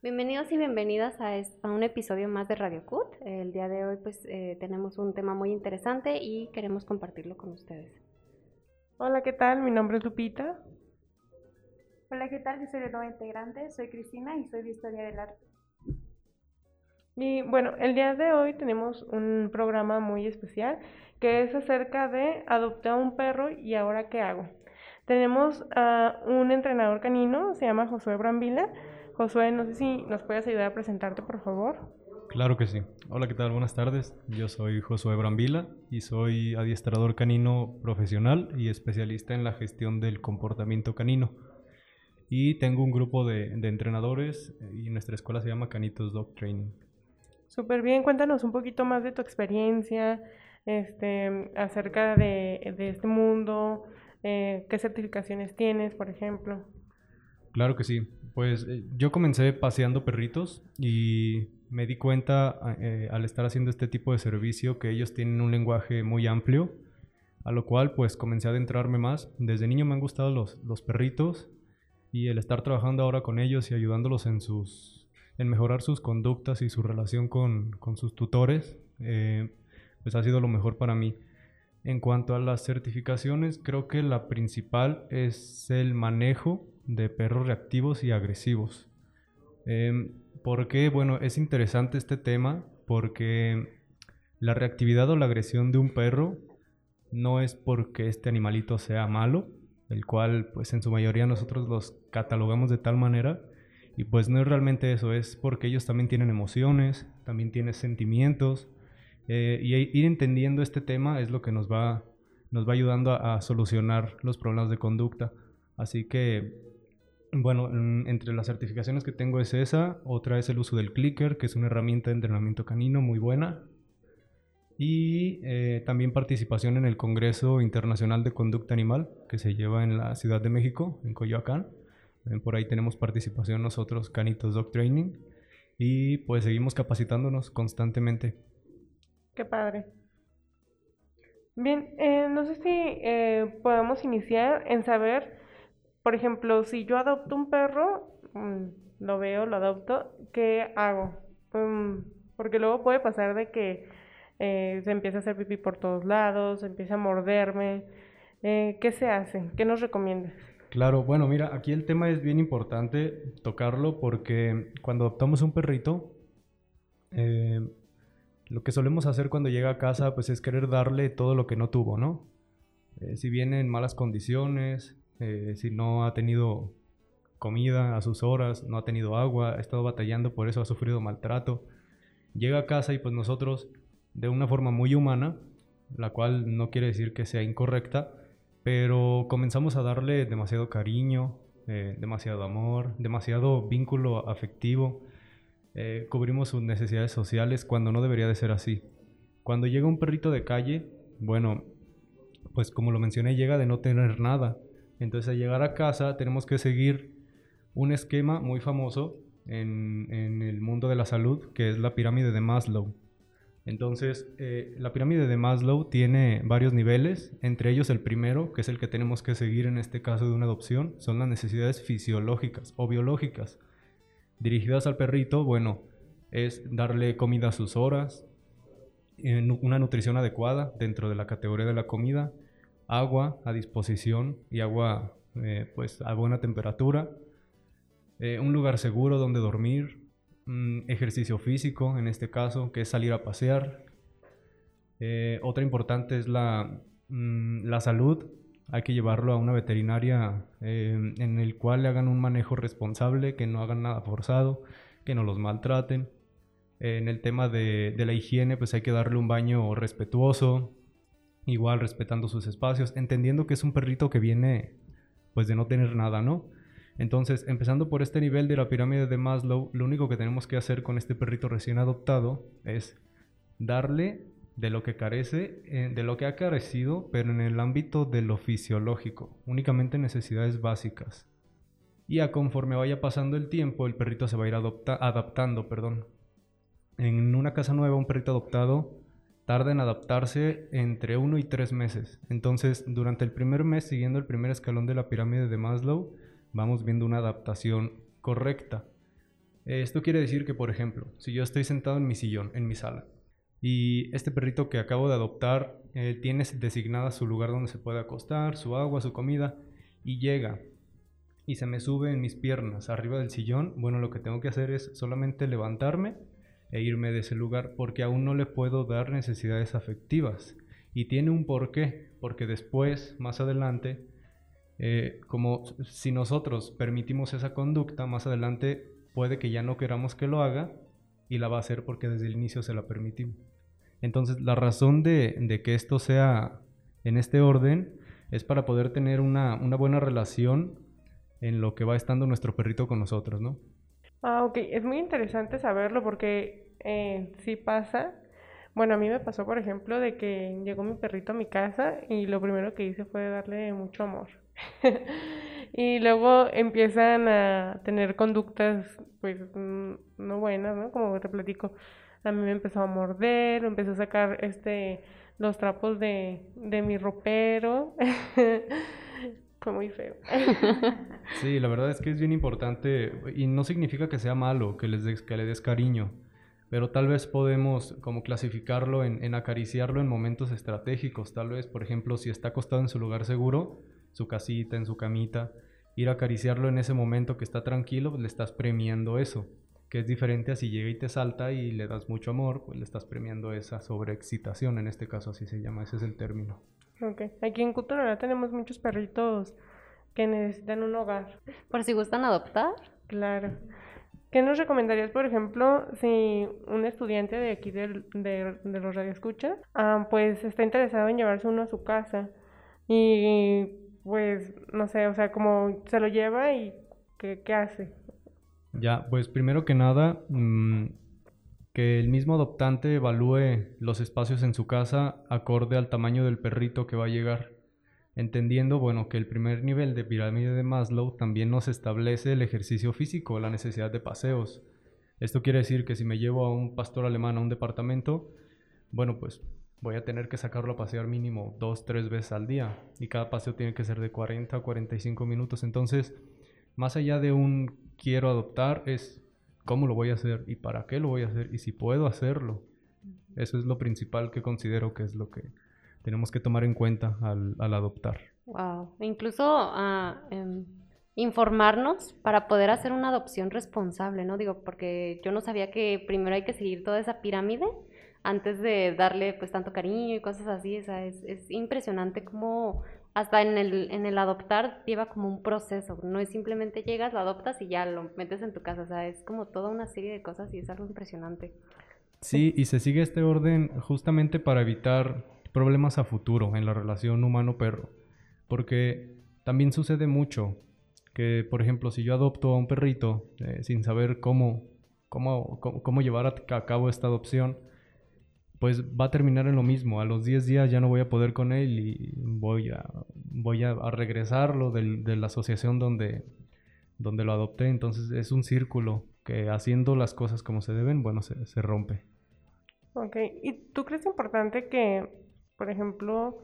Bienvenidos y bienvenidas a, a, un episodio más de Radio CUT. El día de hoy pues eh, tenemos un tema muy interesante y queremos compartirlo con ustedes. Hola, ¿qué tal? Mi nombre es Lupita. Hola, ¿qué tal? Yo soy de nueva integrante, soy Cristina y soy de Historia del Arte. Y bueno, el día de hoy tenemos un programa muy especial que es acerca de adoptar un perro y ahora qué hago. Tenemos a un entrenador canino, se llama Josué Brambila Josué, no sé si nos puedes ayudar a presentarte, por favor. Claro que sí. Hola, ¿qué tal? Buenas tardes. Yo soy Josué Brambila y soy adiestrador canino profesional y especialista en la gestión del comportamiento canino. Y tengo un grupo de, entrenadores y nuestra escuela se llama Canitos Dog Training. Súper bien, cuéntanos un poquito más de tu experiencia este, acerca de, este mundo, eh, qué certificaciones tienes, por ejemplo. Claro que sí. Pues eh, yo comencé paseando perritos y me di cuenta eh, al estar haciendo este tipo de servicio que ellos tienen un lenguaje muy amplio, a lo cual pues comencé a adentrarme más. Desde niño me han gustado los, los perritos y el estar trabajando ahora con ellos y ayudándolos en sus en mejorar sus conductas y su relación con, con sus tutores, eh, pues ha sido lo mejor para mí. En cuanto a las certificaciones, creo que la principal es el manejo de perros reactivos y agresivos. Eh, ¿Por qué? Bueno, es interesante este tema porque la reactividad o la agresión de un perro no es porque este animalito sea malo, el cual pues en su mayoría nosotros los catalogamos de tal manera y pues no es realmente eso, es porque ellos también tienen emociones, también tienen sentimientos eh, y ir entendiendo este tema es lo que nos va, nos va ayudando a, a solucionar los problemas de conducta. Así que bueno, entre las certificaciones que tengo es esa, otra es el uso del clicker, que es una herramienta de entrenamiento canino muy buena, y eh, también participación en el Congreso Internacional de Conducta Animal, que se lleva en la Ciudad de México, en Coyoacán. Por ahí tenemos participación nosotros, Canitos Dog Training, y pues seguimos capacitándonos constantemente. Qué padre. Bien, eh, no sé si eh, podemos iniciar en saber por ejemplo, si yo adopto un perro, mm, lo veo, lo adopto, ¿qué hago? Mm, porque luego puede pasar de que eh, se empieza a hacer pipí por todos lados, se empieza a morderme. Eh, ¿Qué se hace? ¿Qué nos recomiendas? Claro, bueno, mira, aquí el tema es bien importante tocarlo porque cuando adoptamos un perrito, eh, lo que solemos hacer cuando llega a casa, pues es querer darle todo lo que no tuvo, ¿no? si viene en malas condiciones, eh, si no ha tenido comida a sus horas, no ha tenido agua, ha estado batallando, por eso ha sufrido maltrato. Llega a casa y pues nosotros, de una forma muy humana, la cual no quiere decir que sea incorrecta, pero comenzamos a darle demasiado cariño, eh, demasiado amor, demasiado vínculo afectivo, eh, cubrimos sus necesidades sociales cuando no debería de ser así. Cuando llega un perrito de calle, bueno, pues como lo mencioné, llega de no tener nada, entonces al llegar a casa tenemos que seguir un esquema muy famoso en, el mundo de la salud, que es la pirámide de Maslow. Entonces, eh, la pirámide de Maslow tiene varios niveles, entre ellos el primero, que es el que tenemos que seguir en este caso de una adopción, son las necesidades fisiológicas o biológicas. Dirigidas al perrito, bueno, es darle comida a sus horas, una nutrición adecuada dentro de la categoría de la comida, agua a disposición y agua eh, pues a buena temperatura, eh, un lugar seguro donde dormir, ejercicio físico en este caso, que es salir a pasear. Eh, otra importante es la, mm, la salud, hay que llevarlo a una veterinaria en el cual le hagan un manejo responsable, que no hagan nada forzado, que no los maltraten. en el tema de, de, la higiene, pues hay que darle un baño respetuoso, igual respetando sus espacios, entendiendo que es un perrito que viene pues de no tener nada, ¿no? Entonces, empezando por este nivel de la pirámide de Maslow, lo único que tenemos que hacer con este perrito recién adoptado es darle de lo que carece, eh, de lo que ha carecido, pero en el ámbito de lo fisiológico, únicamente necesidades básicas. Y a conforme vaya pasando el tiempo, el perrito se va a ir adaptando, perdón. En una casa nueva, un perrito adoptado tarda en adaptarse entre uno y tres meses. Entonces, durante el primer mes, siguiendo el primer escalón de la pirámide de Maslow, vamos viendo una adaptación correcta. Esto quiere decir que, por ejemplo, si yo estoy sentado en mi sillón, en mi sala, y este perrito que acabo de adoptar eh, tiene designada su lugar donde se puede acostar, su agua, su comida, y llega y se me sube en mis piernas arriba del sillón, bueno, lo que tengo que hacer es solamente levantarme e irme de ese lugar porque aún no le puedo dar necesidades afectivas. Y tiene un porqué, porque después, más adelante, eh, como si nosotros permitimos esa conducta, más adelante puede que ya no queramos que lo haga y la va a hacer porque desde el inicio se la permitimos. Entonces, la razón de, de que esto sea en este orden es para poder tener una, una buena relación en lo que va estando nuestro perrito con nosotros, ¿no? Ah, ok. Es muy interesante saberlo porque eh, sí pasa. Bueno, a mí me pasó, por ejemplo, de que llegó mi perrito a mi casa y lo primero que hice fue darle mucho amor. Y luego empiezan a tener conductas, pues, mm, no buenas, ¿no? Como te platico. A mí me empezó a morder, me empezó a sacar, este, los trapos de, de mi ropero. Fue muy feo. Sí, la verdad es que es bien importante y no significa que sea malo que, les des, que le des cariño, pero tal vez podemos como clasificarlo en, en acariciarlo en momentos estratégicos, tal vez, por ejemplo, si está acostado en su lugar seguro, su casita, en su camita, ir a acariciarlo en ese momento que está tranquilo, pues le estás premiando eso, que es diferente a si llega y te salta y le das mucho amor, pues le estás premiando esa sobreexcitación, en este caso así se llama, ese es el término. Ok. Aquí en Cutonalá tenemos muchos perritos que necesitan un hogar. Por si gustan adoptar. Claro. ¿Qué nos recomendarías, por ejemplo, si un estudiante de aquí del- de, de los radioescuchas, ah, pues está interesado en llevarse uno a su casa y pues, no sé, o sea, como se lo lleva y ¿qué, qué hace? Ya, pues primero que nada, mm, que el mismo adoptante evalúe los espacios en su casa acorde al tamaño del perrito que va a llegar, entendiendo, bueno, que el primer nivel de pirámide de Maslow también nos establece el ejercicio físico, la necesidad de paseos. Esto quiere decir que si me llevo a un pastor alemán a un departamento, bueno, pues voy a tener que sacarlo a pasear mínimo dos, tres veces al día y cada paseo tiene que ser de 40 a 45 minutos. Entonces, más allá de un quiero adoptar, es cómo lo voy a hacer y para qué lo voy a hacer y si puedo hacerlo. Eso es lo principal que considero que es lo que tenemos que tomar en cuenta al, al adoptar. Wow. Incluso ah, em, informarnos para poder hacer una adopción responsable, ¿no? Digo, porque yo no sabía que primero hay que seguir toda esa pirámide antes de darle pues tanto cariño y cosas así. O sea, es, es impresionante cómo hasta en el, en el adoptar lleva como un proceso. No es simplemente llegas, lo adoptas y ya lo metes en tu casa. O sea, es como toda una serie de cosas y es algo impresionante. Sí, y se sigue este orden justamente para evitar problemas a futuro en la relación humano-perro. Porque también sucede mucho que, por ejemplo, si yo adopto a un perrito eh, sin saber cómo, cómo, cómo, cómo llevar a cabo esta adopción, pues va a terminar en lo mismo. A los 10 días ya no voy a poder con él y voy a, voy a, regresarlo del- de la asociación donde, donde lo adopté. Entonces es un círculo que haciendo las cosas como se deben, bueno, se, se rompe. Ok, ¿y tú crees importante que, por ejemplo,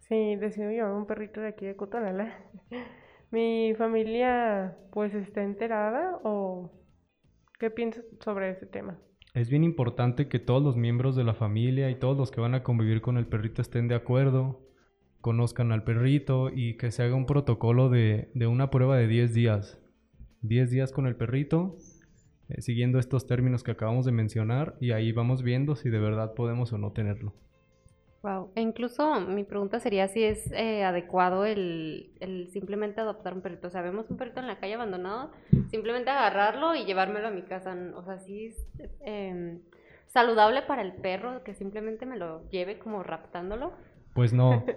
si decido llevar un perrito de aquí de Cutonala, mi familia pues está enterada o qué piensas sobre ese tema? Es bien importante que todos los miembros de la familia y todos los que van a convivir con el perrito estén de acuerdo, conozcan al perrito y que se haga un protocolo de, de una prueba de 10 días. 10 días con el perrito, eh, siguiendo estos términos que acabamos de mencionar y ahí vamos viendo si de verdad podemos o no tenerlo. Wow. E incluso mi pregunta sería si es eh, adecuado el, el simplemente adoptar un perrito. O sea, vemos un perrito en la calle abandonado, simplemente agarrarlo y llevármelo a mi casa. O sea, sí es em, saludable para el perro que simplemente me lo lleve como raptándolo. Pues no.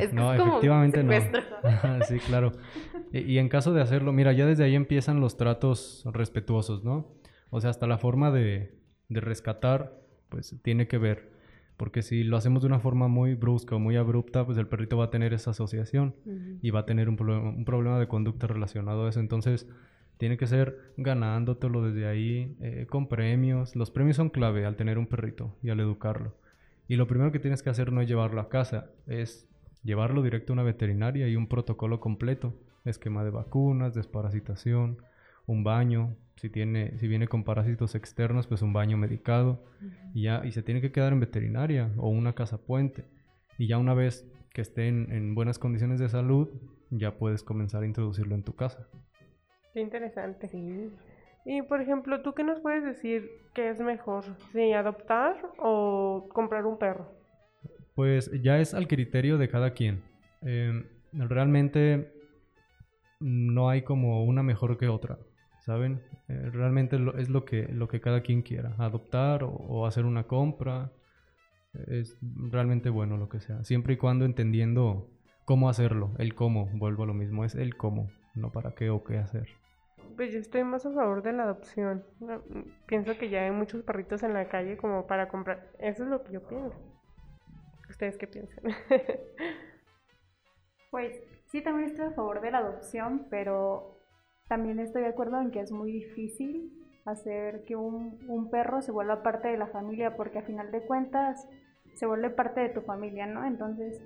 Es que no, es como efectivamente no. sí, claro. Y, y en caso de hacerlo, mira, ya desde ahí empiezan los tratos respetuosos, ¿no? O sea, hasta la forma de, de rescatar, pues tiene que ver. Porque si lo hacemos de una forma muy brusca o muy abrupta, pues el perrito va a tener esa asociación y va a tener un, problema- un problema de conducta relacionado a eso. Entonces, tiene que ser ganándotelo desde ahí, eh, con premios. Los premios son clave al tener un perrito y al educarlo. Y lo primero que tienes que hacer no es llevarlo a casa, es llevarlo directo a una veterinaria y un protocolo completo. Esquema de vacunas, desparasitación, un baño, si tiene, si viene con parásitos externos, pues un baño medicado, y ya, y se tiene que quedar en veterinaria o una casa puente. Y ya una vez que esté en, en buenas condiciones de salud, ya puedes comenzar a introducirlo en tu casa. Qué interesante. Sí. Y por ejemplo, ¿tú qué nos puedes decir que es mejor? ¿Si adoptar o comprar un perro? Pues ya es al criterio de cada quien. Em, realmente no hay como una mejor que otra, ¿saben? Eh, realmente lo- es lo que, lo que cada quien quiera. Adoptar o, o hacer una compra. Es realmente bueno lo que sea. Siempre y cuando entendiendo cómo hacerlo. El cómo, vuelvo a lo mismo. Es el cómo, no para qué o qué hacer. Pues yo estoy más a favor de la adopción. No, Pienso que ya hay muchos perritos en la calle como para comprar. Eso es lo que yo pienso. ¿Ustedes qué piensan? Pues sí, también estoy a favor de la adopción, pero también estoy de acuerdo en que es muy difícil hacer que un, un perro se vuelva parte de la familia, porque a final de cuentas se vuelve parte de tu familia, ¿no? Entonces,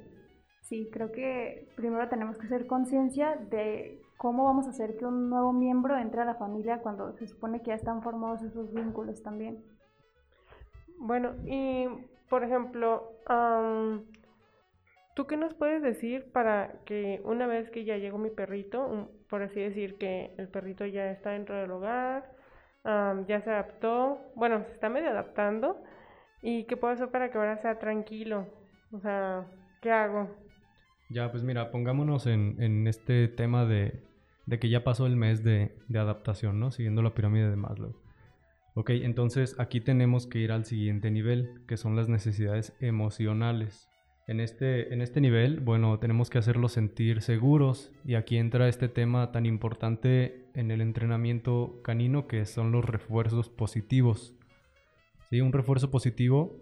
sí, creo que primero tenemos que hacer conciencia de cómo vamos a hacer que un nuevo miembro entre a la familia cuando se supone que ya están formados esos vínculos también. Bueno, y por ejemplo, am, ¿tú qué nos puedes decir para que una vez que ya llegó mi perrito, por así decir que el perrito ya está dentro del hogar, am, ya se adaptó, bueno, se está medio adaptando, ¿y qué puedo hacer para que ahora sea tranquilo? O sea, ¿qué hago? Ya, pues mira, pongámonos en, en este tema de, de que ya pasó el mes de, de adaptación, ¿no? Siguiendo la pirámide de Maslow. Ok, entonces aquí tenemos que ir al siguiente nivel, que son las necesidades emocionales. En este, en este nivel, bueno, tenemos que hacerlos sentir seguros y aquí entra este tema tan importante en el entrenamiento canino que son los refuerzos positivos. ¿Sí? Un refuerzo positivo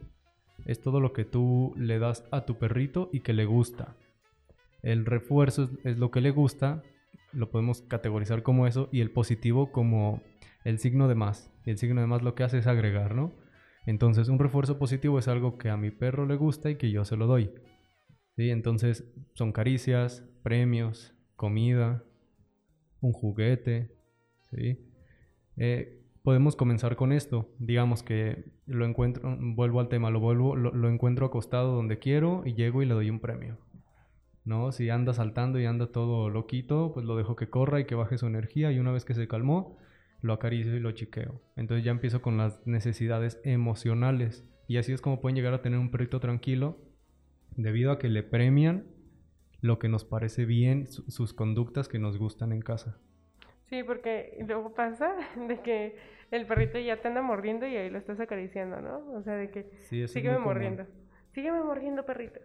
es todo lo que tú le das a tu perrito y que le gusta. El refuerzo es, lo que le gusta, lo podemos categorizar como eso, y el positivo como el signo de más. Y el signo de más lo que hace es agregar, ¿no? Entonces, un refuerzo positivo es algo que a mi perro le gusta y que yo se lo doy. ¿Sí? Entonces, son caricias, premios, comida, un juguete, ¿sí? Eh, podemos comenzar con esto. Digamos que lo encuentro, vuelvo al tema, lo vuelvo, lo, lo encuentro acostado donde quiero y llego y le doy un premio. ¿No? Si anda saltando y anda todo loquito, pues lo dejo que corra y que baje su energía y una vez que se calmó, lo acaricio y lo chiqueo. Entonces ya empiezo con las necesidades emocionales y así es como pueden llegar a tener un perrito tranquilo debido a que le premian lo que nos parece bien, su- sus conductas que nos gustan en casa. Sí, porque luego pasa de que el perrito ya te anda mordiendo y ahí lo estás acariciando, ¿no? O sea, de que Sí, sígueme mordiendo. Sígueme mordiendo, perrito.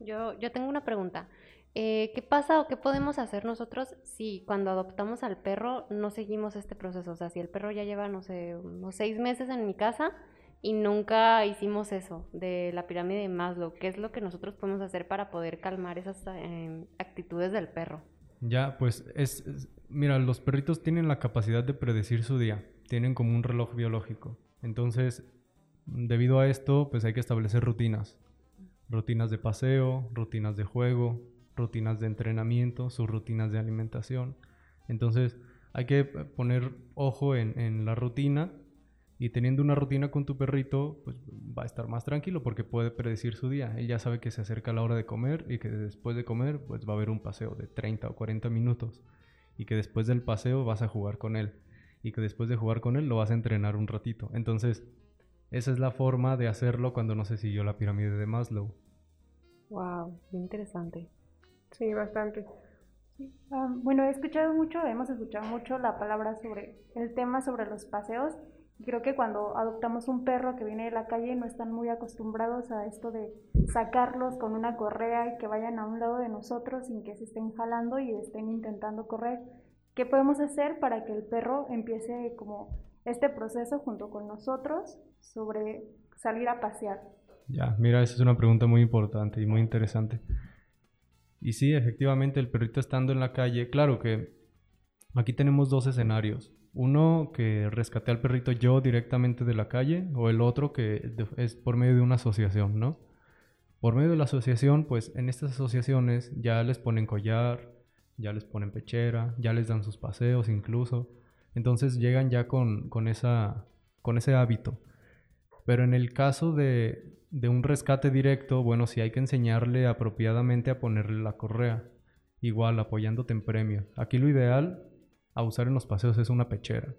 Yo, yo tengo una pregunta. Eh, ¿qué pasa o qué podemos hacer nosotros si cuando adoptamos al perro no seguimos este proceso? O sea, si el perro ya lleva, no sé, unos seis meses en mi casa y nunca hicimos eso de la pirámide de Maslow, ¿qué es lo que nosotros podemos hacer para poder calmar esas eh, actitudes del perro? Ya, pues es, es- mira, los perritos tienen la capacidad de predecir su día, tienen como un reloj biológico. Entonces, debido a esto, pues hay que establecer rutinas. Rutinas de paseo, rutinas de juego, rutinas de entrenamiento, sus rutinas de alimentación. Entonces, hay que poner ojo en, la rutina y teniendo una rutina con tu perrito, pues va a estar más tranquilo porque puede predecir su día. Él ya sabe que se acerca la hora de comer y que después de comer, pues va a haber un paseo de 30 o 40 minutos. Y que después del paseo vas a jugar con él. Y que después de jugar con él lo vas a entrenar un ratito. Entonces, esa es la forma de hacerlo cuando no se siguió la pirámide de Maslow. Wow, interesante. Sí, bastante. Ah, bueno, he escuchado mucho, hemos escuchado mucho la palabra sobre el tema sobre los paseos. Creo que cuando adoptamos un perro que viene de la calle no están muy acostumbrados a esto de sacarlos con una correa y que vayan a un lado de nosotros sin que se estén jalando y estén intentando correr. ¿Qué podemos hacer para que el perro empiece como este proceso junto con nosotros sobre salir a pasear? Ya, mira, esa es una pregunta muy importante y muy interesante. Y sí, efectivamente, el perrito estando en la calle, claro que aquí tenemos dos escenarios. Uno que rescaté al perrito yo directamente de la calle o el otro que es por medio de una asociación, ¿no? Por medio de la asociación, pues en estas asociaciones ya les ponen collar, ya les ponen pechera, ya les dan sus paseos incluso. Entonces llegan ya con, con, esa, con ese hábito. Pero en el caso de, de un rescate directo, bueno, sí hay que enseñarle apropiadamente a ponerle la correa. Igual, apoyándote en premio. Aquí lo ideal a usar en los paseos es una pechera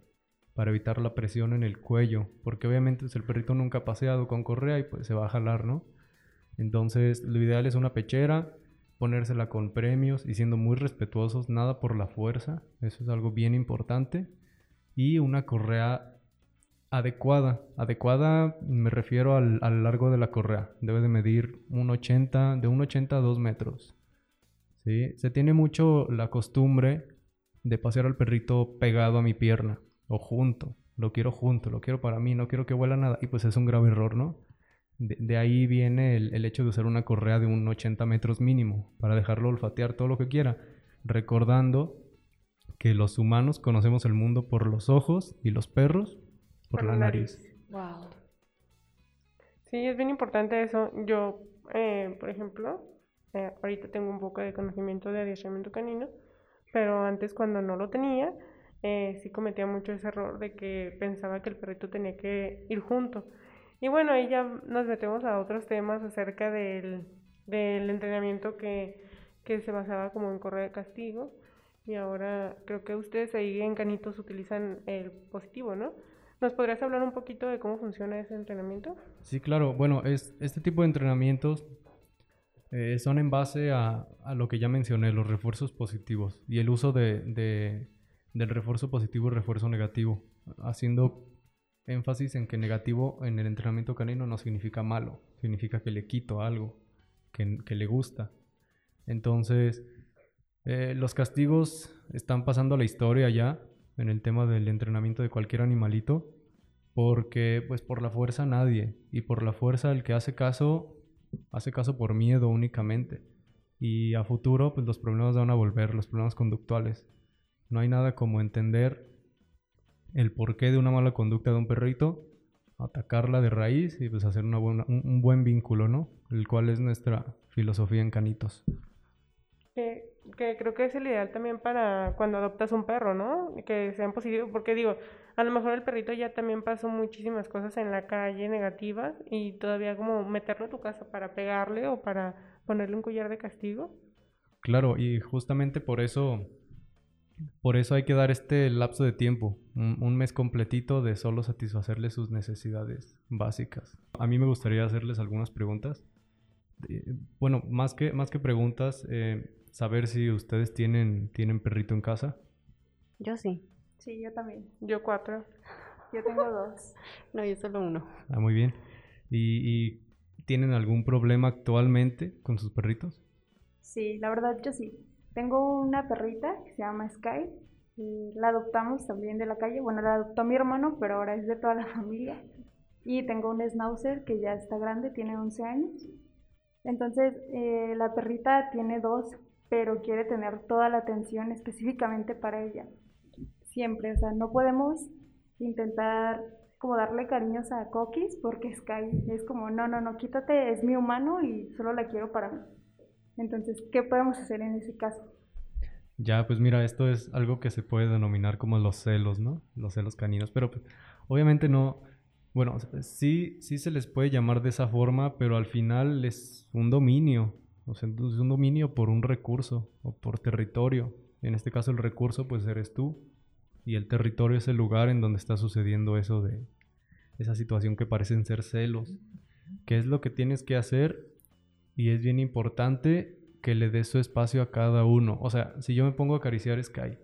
para evitar la presión en el cuello, porque obviamente pues, el perrito nunca ha paseado con correa y pues se va a jalar, ¿no? Entonces, lo ideal es una pechera, ponérsela con premios y siendo muy respetuosos, nada por la fuerza, eso es algo bien importante, y una correa adecuada. Adecuada me refiero al, largo de la correa, debe de medir un 80, de 1,80 a 2 metros. ¿sí? Se tiene mucho la costumbre de pasear al perrito pegado a mi pierna o junto. Lo quiero junto, lo quiero para mí, no quiero que huela nada. Y pues es un grave error, ¿no? De, ahí viene el, hecho de usar una correa de un 80 metros mínimo para dejarlo olfatear todo lo que quiera. Recordando que los humanos conocemos el mundo por los ojos y los perros por, la nariz. Wow. Sí, es bien importante eso. Yo, eh, por ejemplo, eh, ahorita tengo un poco de conocimiento de adiestramiento canino, pero antes cuando no lo tenía, eh, sí cometía mucho ese error de que pensaba que el perrito tenía que ir junto. Y bueno, ahí ya nos metemos a otros temas acerca del, del entrenamiento que, que se basaba como en correa de castigo. Y ahora creo que ustedes ahí en Canitos utilizan el positivo, ¿no? ¿Nos podrías hablar un poquito de cómo funciona ese entrenamiento? Sí, claro. Bueno, es, este tipo de entrenamientos eh, son en base a, a, lo que ya mencioné, los refuerzos positivos y el uso de, de del refuerzo positivo y refuerzo negativo, haciendo énfasis en que negativo en el entrenamiento canino no significa malo, significa que le quito algo que, que le gusta. Entonces, eh, los castigos están pasando a la historia ya en el tema del entrenamiento de cualquier animalito, porque pues por la fuerza nadie, y por la fuerza el que hace caso, hace caso por miedo únicamente. Y a futuro pues los problemas van a volver, los problemas conductuales. No hay nada como entender el porqué de una mala conducta de un perrito, atacarla de raíz y pues hacer una buena, un, buen vínculo, ¿no? El cual es nuestra filosofía en canitos. Que, creo que es el ideal también para cuando adoptas un perro, ¿no? Que sean positivos, porque digo, a lo mejor el perrito ya también pasó muchísimas cosas en la calle negativas y todavía como meterlo a tu casa para pegarle o para ponerle un collar de castigo. Claro, y justamente por eso por eso hay que dar este lapso de tiempo, un, mes completito de solo satisfacerle sus necesidades básicas. A mí me gustaría hacerles algunas preguntas. bueno, más que, más que preguntas, eh, saber si ustedes tienen, tienen perrito en casa. Yo sí. Sí, yo también. Yo cuatro. Yo tengo dos. no, yo solo uno. Ah, muy bien. ¿Y tienen algún problema actualmente con sus perritos? Sí, la verdad yo sí. Tengo una perrita que se llama Sky. la adoptamos también de la calle. Bueno, la adoptó mi hermano, pero ahora es de toda la familia. Y tengo un schnauzer que ya está grande, tiene 11 años. Entonces, eh, la perrita tiene dos, pero quiere tener toda la atención específicamente para ella. Siempre, o sea, no podemos intentar como darle cariños a Coquis porque Sky es como, no, no, no, quítate, es mi humano y solo la quiero para mí. Entonces, ¿qué podemos hacer en ese caso? Ya, pues mira, esto es algo que se puede denominar como los celos, ¿no? Los celos caninos, pero pues, obviamente no, bueno, sí, sí se les puede llamar de esa forma, pero al final es un dominio, o sea, es un dominio por un recurso o por territorio. En este caso el recurso pues eres tú y el territorio es el lugar en donde está sucediendo eso de esa situación que parecen ser celos. ¿Qué es lo que tienes que hacer? Y es bien importante que le des su espacio a cada uno. O sea, si yo me pongo a acariciar Sky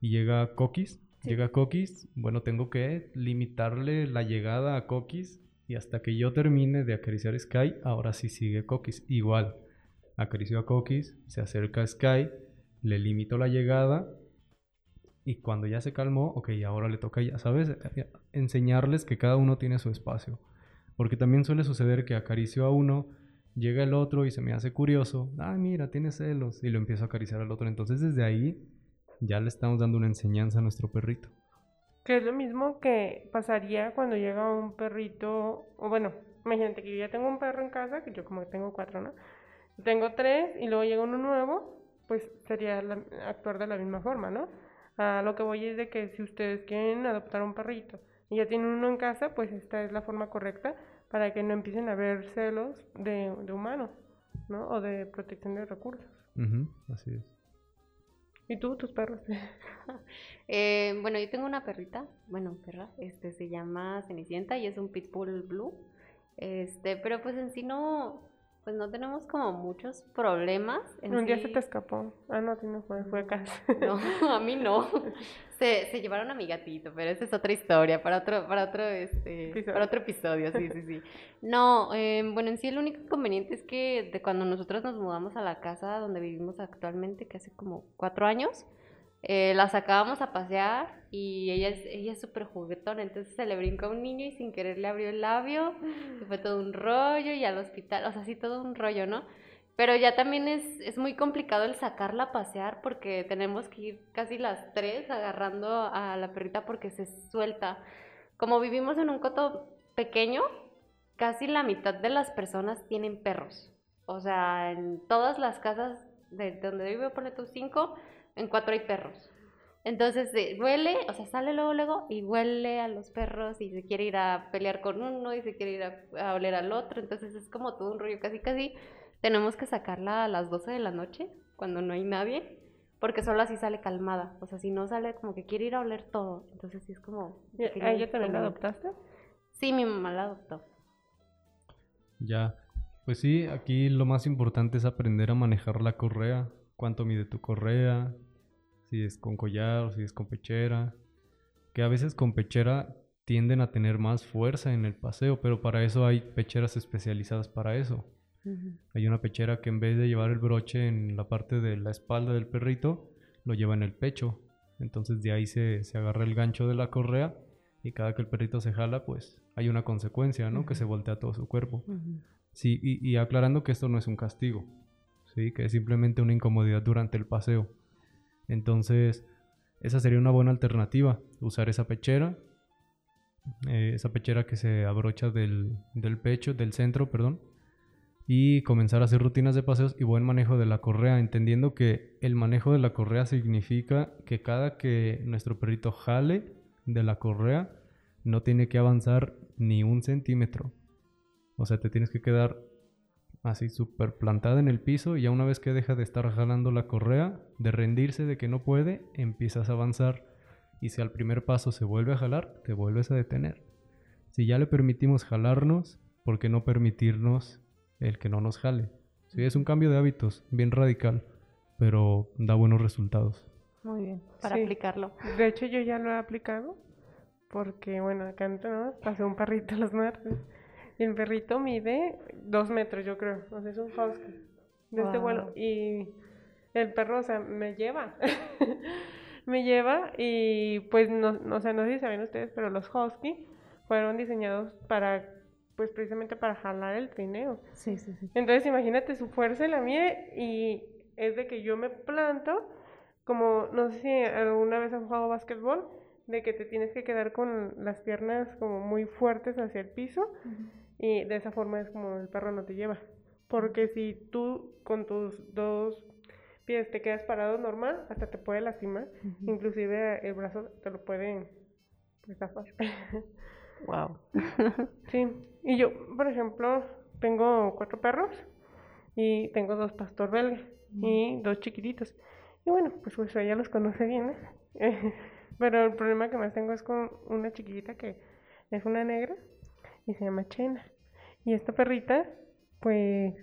y llega Coquis, llega Coquis, bueno, tengo que limitarle la llegada a Coquis y hasta que yo termine de acariciar Sky, ahora sí sigue Coquis. Igual, acaricio a Coquis, se acerca a Sky, le limito la llegada y cuando ya se calmó, ok, ahora le toca ya, ¿sabes? Enseñarles que cada uno tiene su espacio. Porque también suele suceder que acaricio a uno, llega el otro y se me hace curioso, ah, mira, tiene celos, y lo empiezo a acariciar al otro. Entonces desde ahí ya le estamos dando una enseñanza a nuestro perrito. Que es lo mismo que pasaría cuando llega un perrito, o bueno, imagínate que yo ya tengo un perro en casa, que yo como que tengo cuatro, ¿no? Tengo tres y luego llega uno nuevo, pues sería actuar de la misma forma, ¿no? A lo que voy es de que si ustedes quieren adoptar un perrito y ya tienen uno en casa, pues esta es la forma correcta para que no empiecen a haber celos de, de humanos, ¿no? O de protección de recursos. Ujú, así es. ¿Y tú, tus perros? Eh, bueno, yo tengo una perrita, bueno, perra, este se llama Cenicienta y es un pitbull blue. Este, pero pues en sí no, pues no tenemos como muchos problemas. en Un día se sí. te escapó. Ah, no, no fue, fue a casa. No, a mí no. Se, se llevaron a mi gatito, pero esa es otra historia, para otro, para otro, este, Episodio. para otro episodio, sí, sí, sí. No, eh, bueno, en sí el único inconveniente es que de cuando nosotros nos mudamos a la casa donde vivimos actualmente, que hace como cuatro años, eh, la sacábamos a pasear y ella es, ella súper juguetona, entonces se le brincó a un niño y sin querer le abrió el labio, y fue todo un rollo y al hospital, o sea, sí, todo un rollo, ¿no? Pero ya también es, es muy complicado el sacarla a pasear porque tenemos que ir casi las tres agarrando a la perrita porque se suelta. Como vivimos en un coto pequeño, casi la mitad de las personas tienen perros. O sea, en todas las casas de donde vivo, pone tú cinco, en cuatro hay perros. Entonces eh, huele, o sea, sale luego, luego y huele a los perros y se quiere ir a pelear con uno y se quiere ir a, a oler al otro. Entonces es como todo un rollo, casi, casi. Tenemos que sacarla a las 12 de la noche, cuando no hay nadie, porque solo así sale calmada. O sea, si no sale como que quiere ir a oler todo. Entonces sí es como... un ¿Y pequeño ¿A ella también la adoptaste? Sí, mi mamá la adoptó. Ya. Pues sí, aquí lo más importante es aprender a manejar la correa. Cuánto mide tu correa, si es con collar o si es con pechera. Que a veces con pechera tienden a tener más fuerza en el paseo, pero para eso hay pecheras especializadas para eso. Hay una pechera que en vez de llevar el broche en la parte de la espalda del perrito, lo lleva en el pecho. Entonces de ahí se, se agarra el gancho de la correa y cada que el perrito se jala, pues hay una consecuencia, ¿no? Que se voltea todo su cuerpo. Sí, y, y aclarando que esto no es un castigo, ¿sí? Que es simplemente una incomodidad durante el paseo. Entonces, esa sería una buena alternativa, usar esa pechera, eh, esa pechera que se abrocha del, del pecho, del centro, perdón, y comenzar a hacer rutinas de paseos y buen manejo de la correa, entendiendo que el manejo de la correa significa que cada que nuestro perrito jale de la correa, no tiene que avanzar ni un centímetro. O sea, te tienes que quedar así súper plantada en el piso y ya una vez que deja de estar jalando la correa, de rendirse de que no puede, empiezas a avanzar. Y si al primer paso se vuelve a jalar, te vuelves a detener. Si ya le permitimos jalarnos, ¿por qué no permitirnos el que no nos jale? Sí, es un cambio de hábitos, bien radical, pero da buenos resultados. Muy bien, para Sí. aplicarlo. De hecho, yo ya lo he aplicado porque, bueno, acá en pasé un perrito los martes el perrito mide dos metros, yo creo. O sea, es un husky de este vuelo. Y el perro, o sea, me lleva. me lleva y, pues, no, no, o sea, no sé si saben ustedes, pero los husky fueron diseñados para, pues, precisamente para jalar el trineo. Sí, sí, sí. Entonces imagínate su fuerza y la mía y es de que yo me planto como, no sé si alguna vez has jugado básquetbol, de que te tienes que quedar con las piernas como muy fuertes hacia el piso y de esa forma es como el perro no te lleva. Porque si tú con tus dos pies te quedas parado normal, hasta te puede lastimar. Inclusive el brazo te lo puede pues, zafar. Wow. Sí, y yo, por ejemplo, tengo cuatro perros y tengo dos pastor belga y dos chiquititos. Y bueno, pues, pues ella los conoce bien, ¿eh? Pero el problema que más tengo es con una chiquitita que es una negra y se llama Chena. Y esta perrita, pues,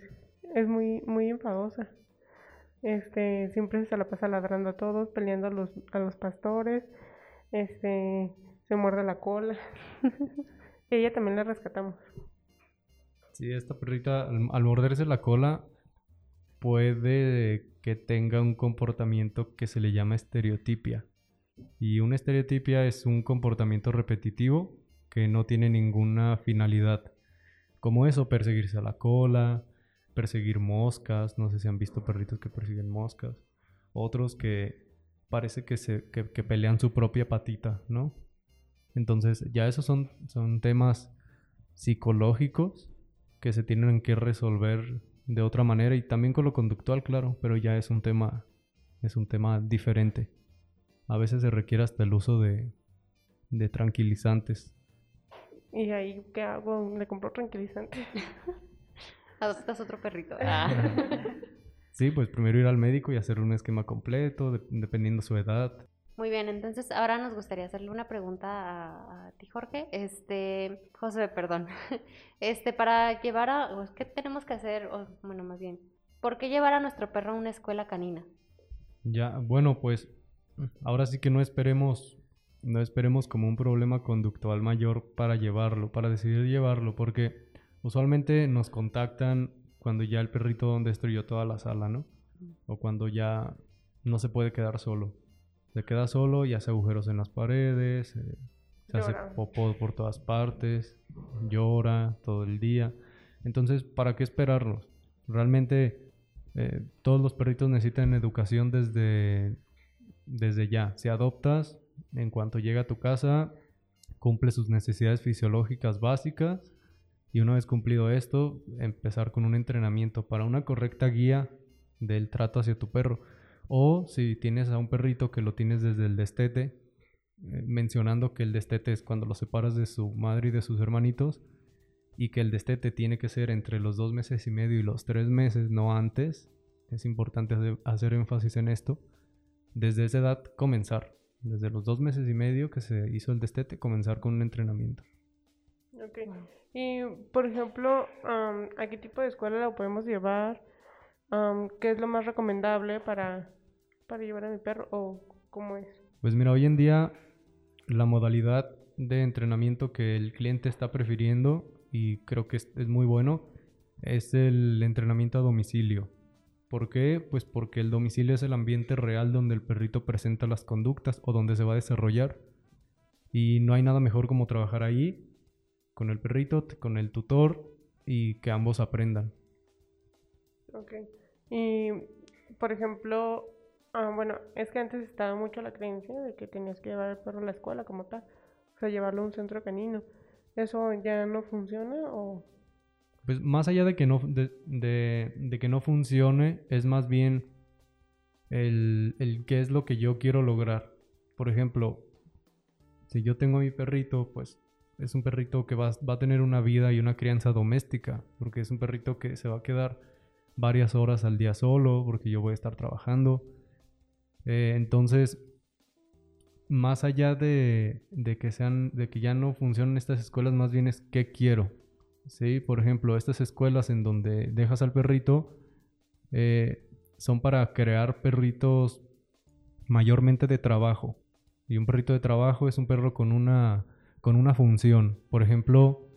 es muy, muy enfadosa. Este, siempre se la pasa ladrando a todos, peleando a los, a los pastores, este, se muerde la cola. Y ella también la rescatamos. Sí, esta perrita al, al morderse la cola puede que tenga un comportamiento que se le llama estereotipia. Y una estereotipia es un comportamiento repetitivo que no tiene ninguna finalidad. Como eso, perseguirse a la cola, perseguir moscas, no sé si han visto perritos que persiguen moscas, otros que parece que, se, que, pelean su propia patita, ¿no? Entonces, ya esos son, son temas psicológicos que se tienen que resolver de otra manera y también con lo conductual, claro, pero ya es un tema es un tema diferente. a veces se requiere hasta el uso de, de tranquilizantes. ¿Y ahí qué hago? ¿Le compro tranquilizante? Adoptas otro perrito. Ah. Sí, pues primero ir al médico y hacer un esquema completo, de- dependiendo su edad. Muy bien, entonces ahora nos gustaría hacerle una pregunta a, a ti, Jorge. Este, José, perdón. Este, para llevar a, ¿qué tenemos que hacer? O, bueno, más bien, ¿por qué llevar a nuestro perro a una escuela canina? Ya, bueno, pues ahora sí que no esperemos, no esperemos como un problema conductual mayor para llevarlo, para decidir llevarlo, porque usualmente nos contactan cuando ya el perrito destruyó toda la sala, ¿no? O cuando ya no se puede quedar solo. Se queda solo y hace agujeros en las paredes, eh, se hace popó por todas partes, llora todo el día. Entonces, ¿para qué esperarlos? Realmente eh, todos los perritos necesitan educación desde, desde ya. Si adoptas, en cuanto llega a tu casa, cumple sus necesidades fisiológicas básicas y una vez cumplido esto, empezar con un entrenamiento para una correcta guía del trato hacia tu perro. O si tienes a un perrito que lo tienes desde el destete, eh, mencionando que el destete es cuando lo separas de su madre y de sus hermanitos, y que el destete tiene que ser entre los dos meses y medio y los tres meses, no antes. Es importante hacer, énfasis en esto. Desde esa edad comenzar. Desde los dos meses y medio que se hizo el destete, comenzar con un entrenamiento. Ok. Y, por ejemplo, am, ¿a qué tipo de escuela lo podemos llevar? Am, ¿Qué es lo más recomendable para, para llevar a mi perro? ¿O cómo es? Pues mira, hoy en día la modalidad de entrenamiento que el cliente está prefiriendo y creo que es, es muy bueno es el entrenamiento a domicilio. ¿Por qué? Pues porque el domicilio es el ambiente real donde el perrito presenta las conductas o donde se va a desarrollar. Y no hay nada mejor como trabajar ahí con el perrito, con el tutor y que ambos aprendan. Ok. Y, por ejemplo, ah, bueno, es que antes estaba mucho la creencia de que tenías que llevar al perro a la escuela como tal. O sea, llevarlo a un centro canino. ¿Eso ya no funciona o...? Pues más allá de que no, de, que no funcione, es más bien el, el qué es lo que yo quiero lograr. Por ejemplo, si yo tengo a mi perrito, pues es un perrito que va, va a tener una vida y una crianza doméstica, porque es un perrito que se va a quedar varias horas al día solo, porque yo voy a estar trabajando. Eh, entonces, más allá de, de que sean, de que ya no funcionan estas escuelas, más bien es qué quiero. Sí, por ejemplo, estas escuelas en donde dejas al perrito eh, son para crear perritos mayormente de trabajo. Y un perrito de trabajo es un perro con una, con una función. Por ejemplo,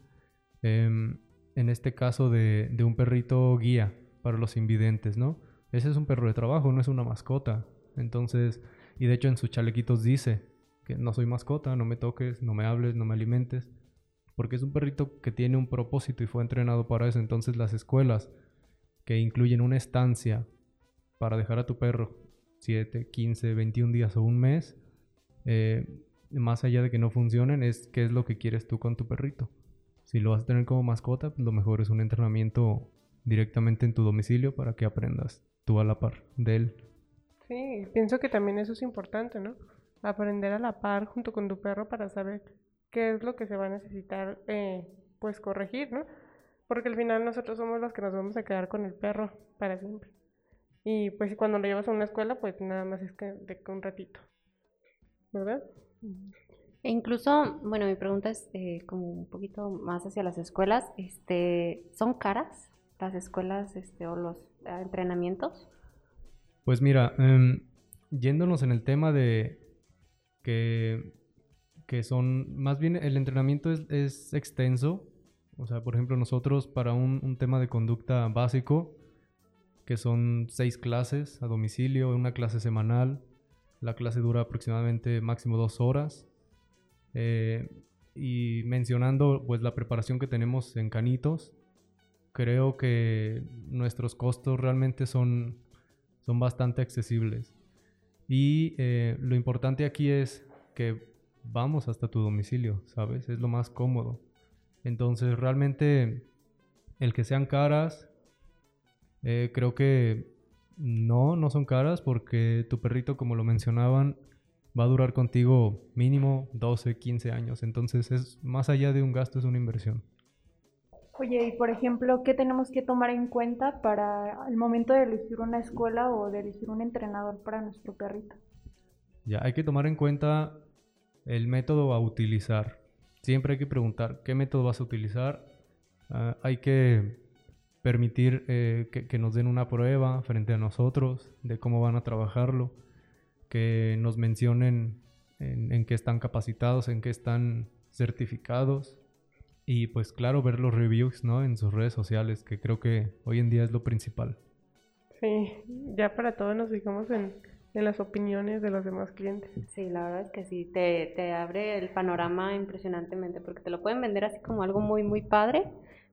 em, en este caso de, de un perrito guía para los invidentes, ¿no? Ese es un perro de trabajo, no es una mascota. Entonces, y de hecho en sus chalequitos dice que no soy mascota, no me toques, no me hables, no me alimentes porque es un perrito que tiene un propósito y fue entrenado para eso. Entonces las escuelas que incluyen una estancia para dejar a tu perro 7, 15, 21 días o un mes, eh, más allá de que no funcionen, es qué es lo que quieres tú con tu perrito. Si lo vas a tener como mascota, pues lo mejor es un entrenamiento directamente en tu domicilio para que aprendas tú a la par de él. Sí, pienso que también eso es importante, ¿no? Aprender a la par junto con tu perro para saber qué es lo que se va a necesitar, eh, pues, corregir, ¿no? Porque al final nosotros somos los que nos vamos a quedar con el perro para siempre. Y pues cuando lo llevas a una escuela, pues nada más es que de un ratito, ¿verdad? E incluso, bueno, mi pregunta es eh, como un poquito más hacia las escuelas. Este, ¿Son caras las escuelas este, o los entrenamientos? Pues mira, em, yéndonos en el tema de que, que son, más bien el entrenamiento es, es extenso. O sea, por ejemplo, nosotros para un, un tema de conducta básico, que son seis clases a domicilio, una clase semanal, la clase dura aproximadamente máximo dos horas. Eh, y mencionando pues la preparación que tenemos en Canitos, creo que nuestros costos realmente son, son bastante accesibles. Y eh, lo importante aquí es que vamos hasta tu domicilio, ¿sabes? Es lo más cómodo. Entonces, realmente, el que sean caras, eh, creo que no, no son caras porque tu perrito, como lo mencionaban, va a durar contigo mínimo 12, 15 años. Entonces es más allá de un gasto, es una inversión. Oye, y por ejemplo, ¿qué tenemos que tomar en cuenta para el momento de elegir una escuela o de elegir un entrenador para nuestro perrito? Ya, hay que tomar en cuenta el método a utilizar. Siempre hay que preguntar qué método vas a utilizar. Ah, hay que permitir eh, que, nos den una prueba frente a nosotros de cómo van a trabajarlo, que nos mencionen en, qué están capacitados, en qué están certificados y pues claro, ver los reviews, ¿no? En sus redes sociales, que creo que hoy en día es lo principal. Sí, ya para todos nos fijamos en, en las opiniones de los demás clientes. Sí, la verdad es que sí, te, te abre el panorama impresionantemente, porque te lo pueden vender así como algo muy, muy padre,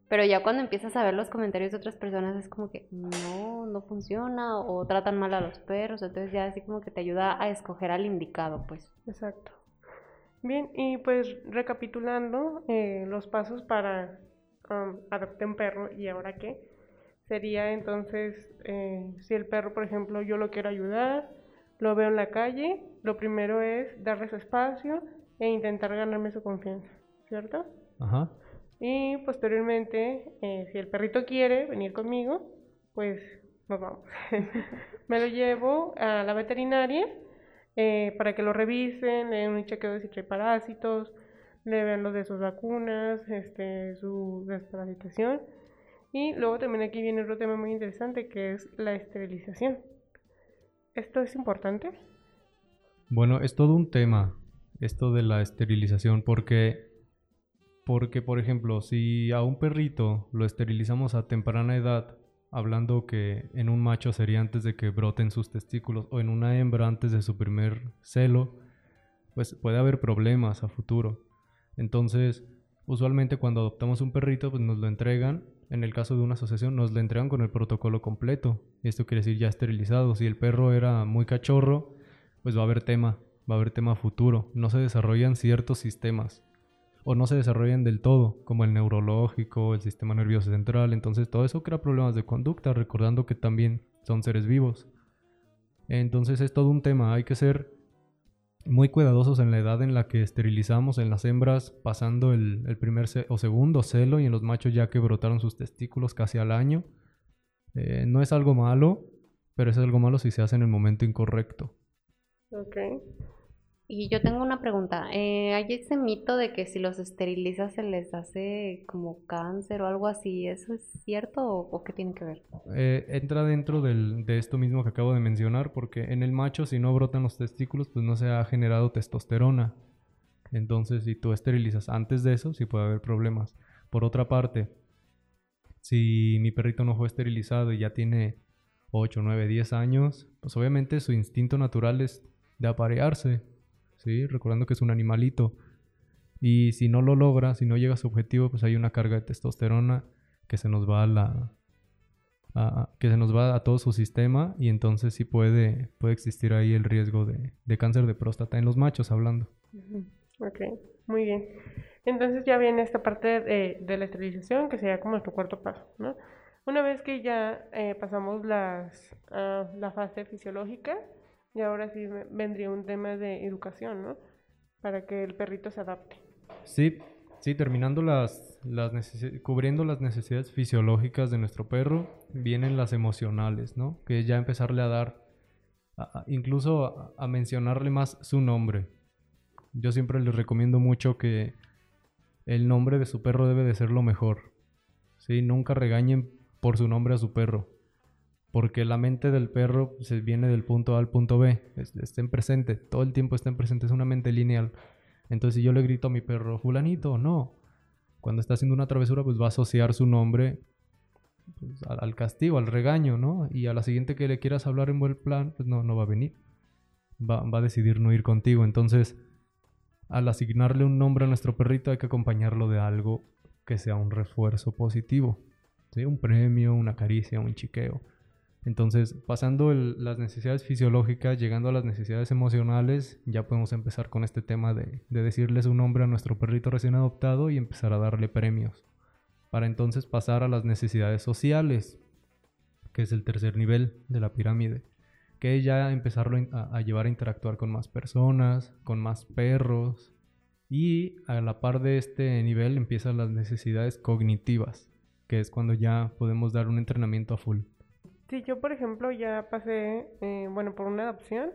pero ya cuando empiezas a ver los comentarios de otras personas es como que no, no funciona o tratan mal a los perros, entonces ya así como que te ayuda a escoger al indicado, pues. Exacto. Bien, y pues recapitulando eh, los pasos para um, adoptar un perro y ahora qué, sería entonces, eh, si el perro, por ejemplo, yo lo quiero ayudar, lo veo en la calle, lo primero es darle su espacio e intentar ganarme su confianza, ¿cierto? Ajá. Y posteriormente, eh, si el perrito quiere venir conmigo, pues nos vamos. Me lo llevo a la veterinaria eh, para que lo revisen, le den un chequeo de si trae parásitos, le vean los de sus vacunas, este, su desparasitación. Y luego también aquí viene otro tema muy interesante que es la esterilización. ¿Esto es importante? Bueno, es todo un tema esto de la esterilización porque porque por ejemplo, si a un perrito lo esterilizamos a temprana edad, hablando que en un macho sería antes de que broten sus testículos o en una hembra antes de su primer celo, pues puede haber problemas a futuro. Entonces, usualmente cuando adoptamos un perrito, pues nos lo entregan, en el caso de una asociación, nos lo entregan con el protocolo completo. Esto quiere decir ya esterilizado. Si el perro era muy cachorro, pues va a haber tema, va a haber tema futuro. No se desarrollan ciertos sistemas o no se desarrollan del todo, como el neurológico, el sistema nervioso central. Entonces todo eso crea problemas de conducta, recordando que también son seres vivos. Entonces es todo un tema, hay que ser muy cuidadosos en la edad en la que esterilizamos en las hembras pasando el, primer o segundo celo y en los machos ya que brotaron sus testículos casi al año. Eh, no es algo malo, pero es algo malo si se hace en el momento incorrecto. Okay. Y yo tengo una pregunta. Eh, ¿Hay ese mito de que si los esterilizas se les hace como cáncer o algo así? ¿Eso es cierto o, qué tiene que ver? Eh, entra dentro de esto mismo que acabo de mencionar, porque en el macho si no brotan los testículos, pues no se ha generado testosterona. Entonces, si tú esterilizas antes de eso, sí puede haber problemas. Por otra parte, si mi perrito no fue esterilizado y ya tiene 8, 9, 10 años, pues obviamente su instinto natural es de aparearse ¿sí? Recordando que es un animalito. Y si no lo logra, si no llega a su objetivo, pues hay una carga de testosterona que se nos va a la... que se nos va a todo su sistema y entonces sí puede, puede existir ahí el riesgo de, cáncer de próstata en los machos hablando. Ok, muy bien. Entonces ya viene esta parte de, la esterilización que sería como nuestro cuarto paso, ¿no? Una vez que ya eh, pasamos las, ah, la fase fisiológica, y ahora sí vendría un tema de educación, ¿no? Para que el perrito se adapte. Sí, sí, terminando las, las cubriendo las necesidades fisiológicas de nuestro perro, vienen las emocionales, ¿no? Que ya empezarle a dar, incluso a, mencionarle más su nombre. Yo siempre les recomiendo mucho que el nombre de su perro debe de ser lo mejor. ¿sí? Nunca regañen por su nombre a su perro porque la mente del perro se viene del punto A al punto B, estén presente, todo el tiempo estén presente, es una mente lineal. Entonces si yo le grito a mi perro, fulanito, no. Cuando está haciendo una travesura, pues va a asociar su nombre pues, al, castigo, al regaño, ¿no? Y a la siguiente que le quieras hablar en buen plan, pues no, no va a venir. Va, va a decidir no ir contigo. Entonces, al asignarle un nombre a nuestro perrito hay que acompañarlo de algo que sea un refuerzo positivo. ¿sí? Un premio, una caricia, un chiqueo. Entonces, pasando las necesidades fisiológicas, llegando a las necesidades emocionales, ya podemos empezar con este tema de, de decirle su nombre a nuestro perrito recién adoptado y empezar a darle premios. Para entonces pasar a las necesidades sociales, que es el tercer nivel de la pirámide. que ya empezarlo a llevar a interactuar con más personas, con más perros. Y a la par de este nivel empiezan las necesidades cognitivas, que es cuando ya podemos dar un entrenamiento a full. Sí, yo por ejemplo ya pasé, eh, bueno, por una adopción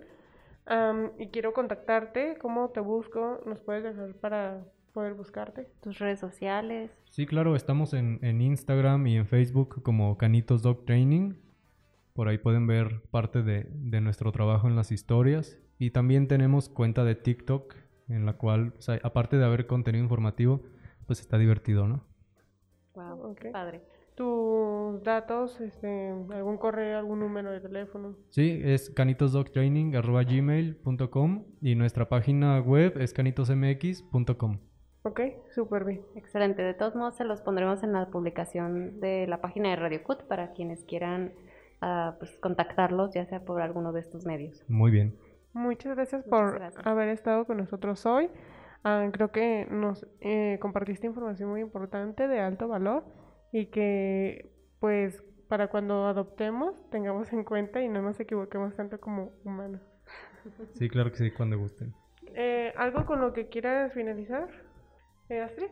y quiero contactarte. ¿Cómo te busco? ¿Nos puedes dejar para poder buscarte? Tus redes sociales. Sí, claro, estamos en, en Instagram y en Facebook como Canitos Dog Training. Por ahí pueden ver parte de, de nuestro trabajo en las historias. Y también tenemos cuenta de TikTok, en la cual, o sea, aparte de haber contenido informativo, pues está divertido, ¿no? Wow, Ok. qué padre. Tus datos, este, algún correo, algún número de teléfono. Sí, es canitosdogtraining.gmail.com y nuestra página web es canitosmx.com. Ok, súper bien. Excelente. De todos modos, se los pondremos en la publicación de la página de Radio Cut para quienes quieran ah, pues, contactarlos, ya sea por alguno de estos medios. Muy bien. Muchas gracias Muchas por gracias. haber estado con nosotros hoy. Ah, creo que nos eh, compartiste información muy importante de alto valor y que pues para cuando adoptemos tengamos en cuenta y no nos equivoquemos tanto como humanos. Sí, claro que sí, cuando gusten. Eh, ¿Algo con lo que quieras finalizar, eh, Astrid?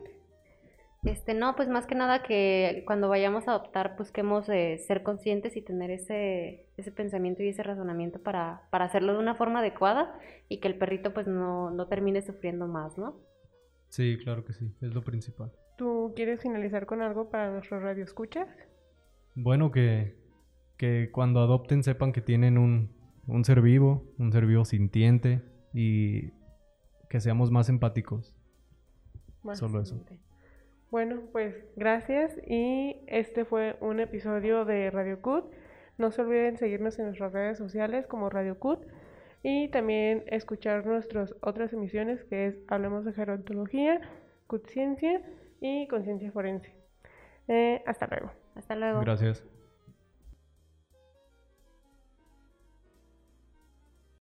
Este, no, pues más que nada que cuando vayamos a adoptar busquemos eh, ser conscientes y tener ese, ese pensamiento y ese razonamiento para, para hacerlo de una forma adecuada y que el perrito pues no, no termine sufriendo más, ¿no? Sí, claro que sí, es lo principal. ¿Tú quieres finalizar con algo para nuestros radioescuchas? Bueno, que, que cuando adopten sepan que tienen un, un ser vivo, un ser vivo sintiente y que seamos más empáticos. Más. Solo eso. Bueno, pues gracias y este fue un episodio de Radio Cut. No se olviden seguirnos en nuestras redes sociales como Radio Cut y también escuchar nuestras otras emisiones que es Hablemos de Gerontología, Cut Ciencia y Conciencia Forense. Eh, hasta luego. Hasta luego. Gracias.